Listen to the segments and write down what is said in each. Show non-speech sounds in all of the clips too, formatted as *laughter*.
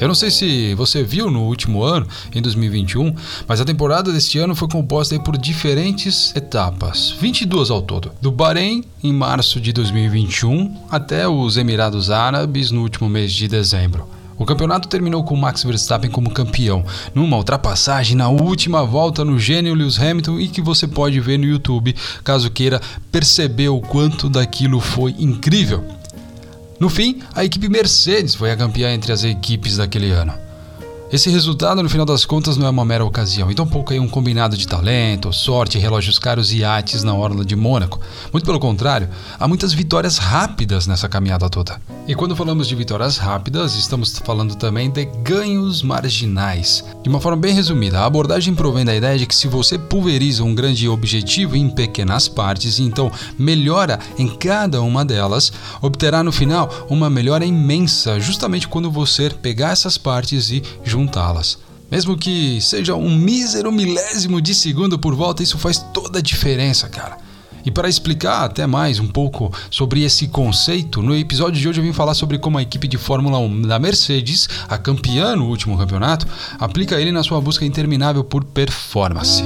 Eu não sei se você viu no último ano, em 2021, mas a temporada deste ano foi composta por diferentes etapas, 22 ao todo. Do Bahrein, em março de 2021, até os Emirados Árabes no último mês de dezembro. O campeonato terminou com Max Verstappen como campeão, numa ultrapassagem na última volta no gênio Lewis Hamilton e que você pode ver no YouTube, caso queira perceber o quanto daquilo foi incrível. No fim, a equipe Mercedes foi a campeã entre as equipes daquele ano. Esse resultado, no final das contas, não é uma mera ocasião, e tampouco é um combinado de talento, sorte, relógios caros e iates na orla de Mônaco. Muito pelo contrário, há muitas vitórias rápidas nessa caminhada toda. E quando falamos de vitórias rápidas, estamos falando também de ganhos marginais. De uma forma bem resumida, a abordagem provém da ideia de que se você pulveriza um grande objetivo em pequenas partes e então melhora em cada uma delas, obterá no final uma melhora imensa, justamente quando você pegar essas partes e juntar juntá-las. Mesmo que seja um mísero milésimo de segundo por volta, isso faz toda a diferença, cara. E para explicar até mais um pouco sobre esse conceito, no episódio de hoje eu vim falar sobre como a equipe de Fórmula 1 da Mercedes, a campeã no último campeonato, aplica ele na sua busca interminável por performance.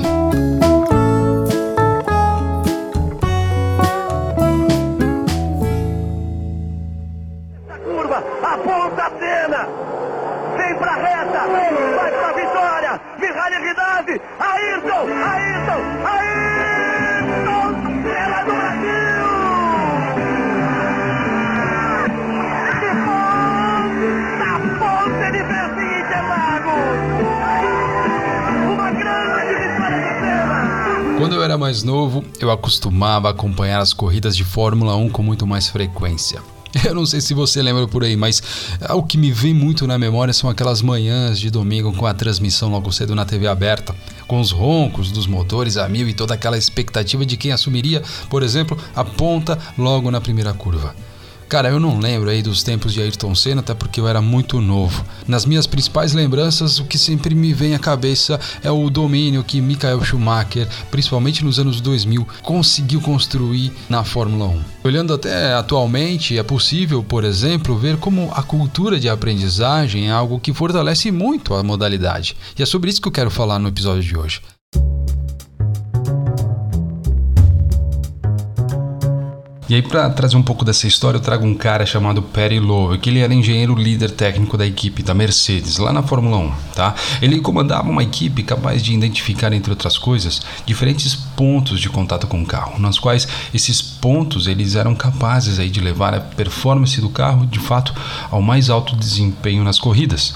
Mais novo, eu acostumava acompanhar as corridas de Fórmula 1 com muito mais frequência. *laughs* Eu não sei se você lembra por aí, mas o que me vem muito na memória são aquelas manhãs de domingo com a transmissão logo cedo na TV aberta, com os roncos dos motores a mil e toda aquela expectativa de quem assumiria, por exemplo, a ponta logo na primeira curva. Cara, eu não lembro aí dos tempos de Ayrton Senna, até porque eu era muito novo. Nas minhas principais lembranças, o que sempre me vem à cabeça é o domínio que Michael Schumacher, principalmente nos anos 2000, conseguiu construir na Fórmula 1. Olhando até atualmente, é possível, por exemplo, ver como a cultura de aprendizagem é algo que fortalece muito a modalidade. E é sobre isso que eu quero falar no episódio de hoje. E aí, para trazer um pouco dessa história, eu trago um cara chamado Perry Lowe, que ele era engenheiro líder técnico da equipe da Mercedes, lá na Fórmula 1, tá? Ele comandava uma equipe capaz de identificar, entre outras coisas, diferentes pontos de contato com o carro, nas quais esses pontos eles eram capazes aí de levar a performance do carro, de fato, ao mais alto desempenho nas corridas.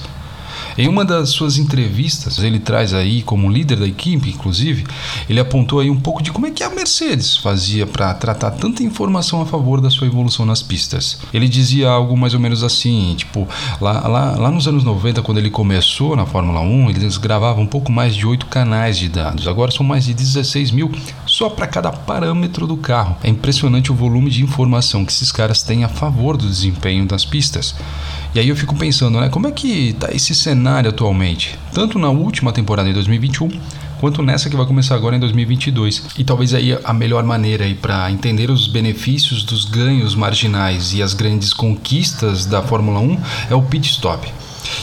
Em uma das suas entrevistas, ele traz aí, como líder da equipe, inclusive, ele apontou aí um pouco de como é que a Mercedes fazia para tratar tanta informação a favor da sua evolução nas pistas. Ele dizia algo mais ou menos assim, tipo, lá, lá, lá nos anos 90, quando ele começou na Fórmula 1, eles gravavam um pouco mais de 8 canais de dados, agora são mais de 16 mil só para cada parâmetro do carro. É impressionante o volume de informação que esses caras têm a favor do desempenho das pistas. E aí eu fico pensando, né, como é que tá esse cenário atualmente? Tanto na última temporada de 2021 quanto nessa que vai começar agora em 2022. E talvez aí a melhor maneira aí para entender os benefícios dos ganhos marginais e as grandes conquistas da Fórmula 1 é o pit stop.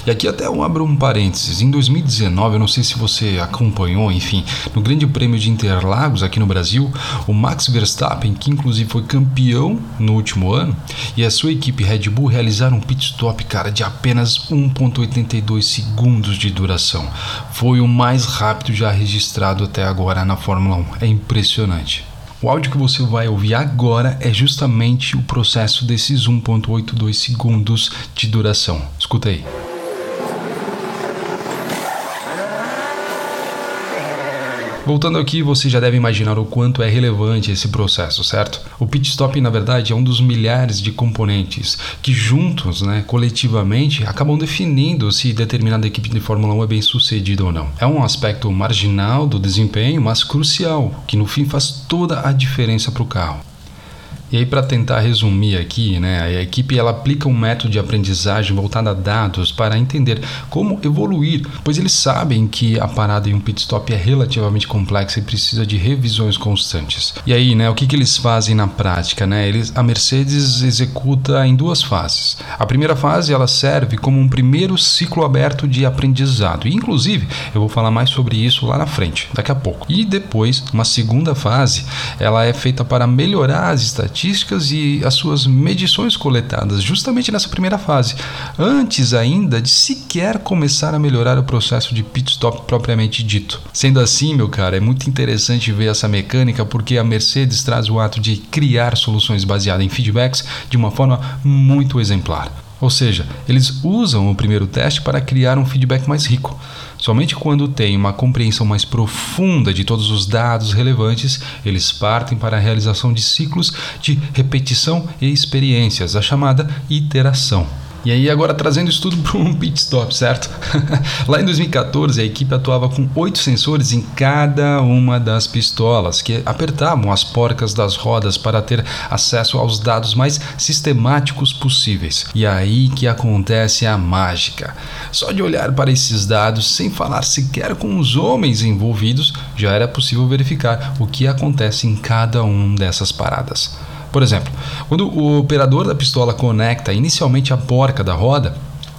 E aqui até eu abro um parênteses. Em 2019, eu não sei se você acompanhou, enfim, no Grande Prêmio de Interlagos aqui no Brasil, o Max Verstappen, que inclusive foi campeão no último ano, e a sua equipe Red Bull realizaram um pit stop, cara, de apenas 1.82 segundos de duração. Foi o mais rápido já registrado até agora na Fórmula 1. É impressionante. O áudio que você vai ouvir agora é justamente o processo desses 1.82 segundos de duração. Escuta aí. Voltando aqui, você já deve imaginar o quanto é relevante esse processo, certo? O pit stop, na verdade, é um dos milhares de componentes que juntos, né, coletivamente, acabam definindo se determinada equipe de Fórmula 1 é bem sucedida ou não. É um aspecto marginal do desempenho, mas crucial, que no fim faz toda a diferença para o carro. E aí para tentar resumir aqui, né, a equipe ela aplica um método de aprendizagem voltado a dados para entender como evoluir, pois eles sabem que a parada em um pit stop é relativamente complexa e precisa de revisões constantes. E aí, né, o que, que eles fazem na prática, né? Eles, a Mercedes executa em duas fases. A primeira fase ela serve como um primeiro ciclo aberto de aprendizado. E, inclusive, eu vou falar mais sobre isso lá na frente, daqui a pouco. E depois, uma segunda fase, ela é feita para melhorar as estatísticas estatísticas e as suas medições coletadas justamente nessa primeira fase, antes ainda de sequer começar a melhorar o processo de pit stop propriamente dito. Sendo assim, meu cara, é muito interessante ver essa mecânica porque a Mercedes traz o ato de criar soluções baseadas em feedbacks de uma forma muito exemplar. Ou seja, eles usam o primeiro teste para criar um feedback mais rico. Somente quando têm uma compreensão mais profunda de todos os dados relevantes, eles partem para a realização de ciclos de repetição e experiências, a chamada iteração. E aí, agora trazendo isso tudo *laughs* para um pit stop, certo? *laughs* Lá em 2014, a equipe atuava com oito sensores em cada uma das pistolas, que apertavam as porcas das rodas para ter acesso aos dados mais sistemáticos possíveis. E aí que acontece a mágica. Só de olhar para esses dados, sem falar sequer com os homens envolvidos, já era possível verificar o que acontece em cada um dessas paradas. Por exemplo, quando o operador da pistola conecta inicialmente a porca da roda,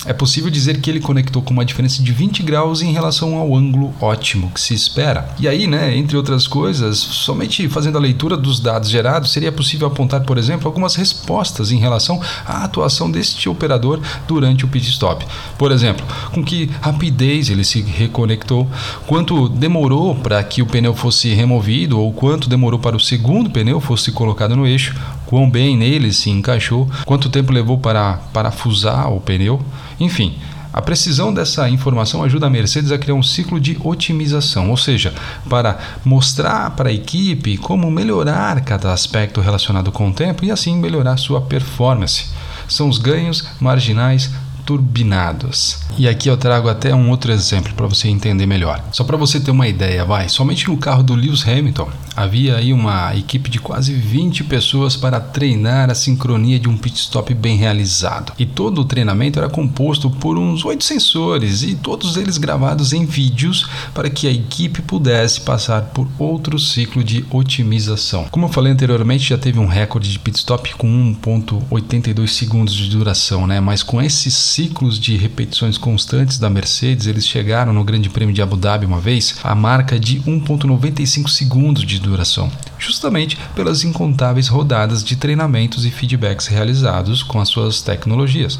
é possível dizer que ele conectou com uma diferença de 20 graus em relação ao ângulo ótimo que se espera. E aí, né, entre outras coisas, somente fazendo a leitura dos dados gerados seria possível apontar, por exemplo, algumas respostas em relação à atuação deste operador durante o pit stop. Por exemplo, com que rapidez ele se reconectou, quanto demorou para que o pneu fosse removido ou quanto demorou para o segundo pneu fosse colocado no eixo, quão bem nele se encaixou, quanto tempo levou para parafusar o pneu, enfim. A precisão dessa informação ajuda a Mercedes a criar um ciclo de otimização, ou seja, para mostrar para a equipe como melhorar cada aspecto relacionado com o tempo e assim melhorar sua performance. São os ganhos marginais turbinados. E aqui eu trago até um outro exemplo para você entender melhor. Só para você ter uma ideia, vai, somente no carro do Lewis Hamilton havia aí uma equipe de quase 20 pessoas para treinar a sincronia de um pit stop bem realizado. E todo o treinamento era composto por uns oito sensores e todos eles gravados em vídeos para que a equipe pudesse passar por outro ciclo de otimização. Como eu falei anteriormente, já teve um recorde de pit stop com 1.82 segundos de duração, né? Mas com esses ciclos de repetições constantes da Mercedes, eles chegaram no Grande Prêmio de Abu Dhabi uma vez a marca de 1.95 segundos de duração, justamente pelas incontáveis rodadas de treinamentos e feedbacks realizados com as suas tecnologias.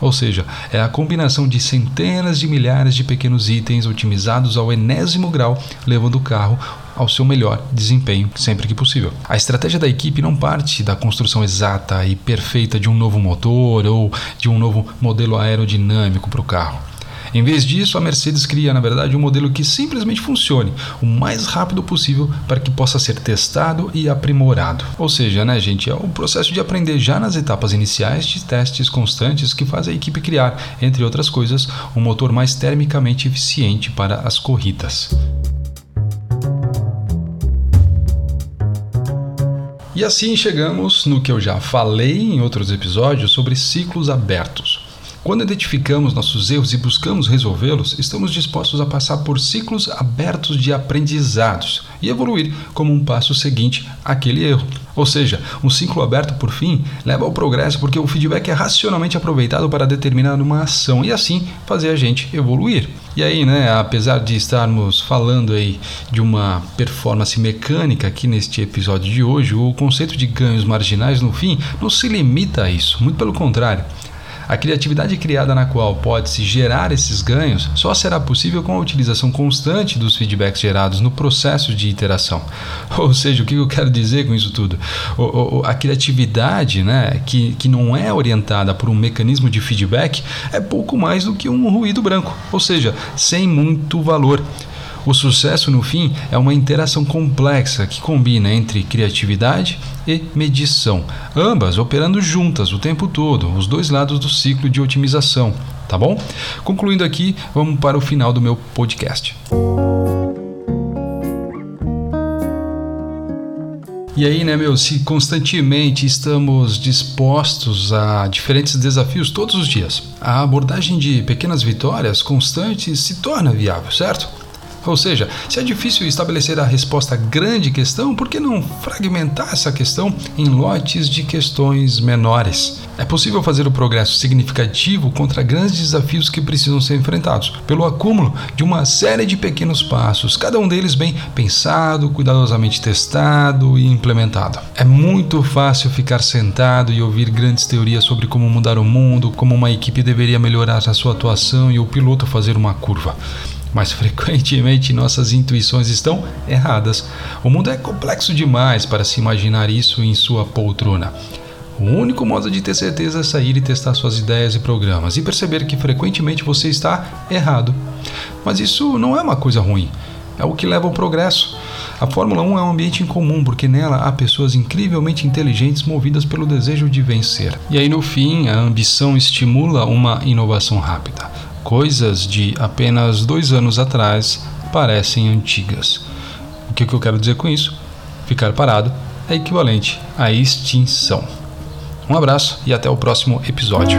Ou seja, é a combinação de centenas de milhares de pequenos itens otimizados ao enésimo grau, levando o carro ao seu melhor desempenho sempre que possível. A estratégia da equipe não parte da construção exata e perfeita de um novo motor ou de um novo modelo aerodinâmico para o carro. Em vez disso, a Mercedes cria, na verdade, um modelo que simplesmente funcione o mais rápido possível para que possa ser testado e aprimorado. Ou seja, né, gente, é o processo de aprender já nas etapas iniciais de testes constantes que faz a equipe criar, entre outras coisas, um motor mais termicamente eficiente para as corridas. E assim chegamos no que eu já falei em outros episódios sobre ciclos abertos. Quando identificamos nossos erros e buscamos resolvê-los, estamos dispostos a passar por ciclos abertos de aprendizados e evoluir como um passo seguinte àquele erro. Ou seja, um ciclo aberto, por fim, leva ao progresso porque o feedback é racionalmente aproveitado para determinar uma ação e assim fazer a gente evoluir. E aí, né, apesar de estarmos falando aí de uma performance mecânica aqui neste episódio de hoje, o conceito de ganhos marginais no fim não se limita a isso, muito pelo contrário. A criatividade criada na qual pode-se gerar esses ganhos só será possível com a utilização constante dos feedbacks gerados no processo de iteração. *laughs* Ou seja, o que eu quero dizer com isso tudo? O, o, a criatividade, né, que, que não é orientada por um mecanismo de feedback, é pouco mais do que um ruído branco, ou seja, sem muito valor. O sucesso, no fim, é uma interação complexa que combina entre criatividade e medição, ambas operando juntas o tempo todo, os dois lados do ciclo de otimização, tá bom? Concluindo aqui, vamos para o final do meu podcast. E aí, né, meu, se constantemente estamos dispostos a diferentes desafios todos os dias, a abordagem de pequenas vitórias constantes se torna viável, certo? Ou seja, se é difícil estabelecer a resposta à grande questão, por que não fragmentar essa questão em lotes de questões menores? É possível fazer o progresso significativo contra grandes desafios que precisam ser enfrentados, pelo acúmulo de uma série de pequenos passos, cada um deles bem pensado, cuidadosamente testado e implementado. É muito fácil ficar sentado e ouvir grandes teorias sobre como mudar o mundo, como uma equipe deveria melhorar a sua atuação e o piloto fazer uma curva mas *laughs* frequentemente nossas intuições estão erradas. O mundo é complexo demais para se imaginar isso em sua poltrona. O único modo de ter certeza é sair e testar suas ideias e programas e perceber que frequentemente você está errado. Mas isso não é uma coisa ruim, é o que leva ao progresso. A Fórmula 1 é um ambiente incomum porque nela há pessoas incrivelmente inteligentes movidas pelo desejo de vencer. E aí no fim, a ambição estimula uma inovação rápida coisas de apenas dois anos atrás parecem antigas. O que, eu quero dizer com isso? Ficar parado é equivalente à extinção. Um abraço e até o próximo episódio.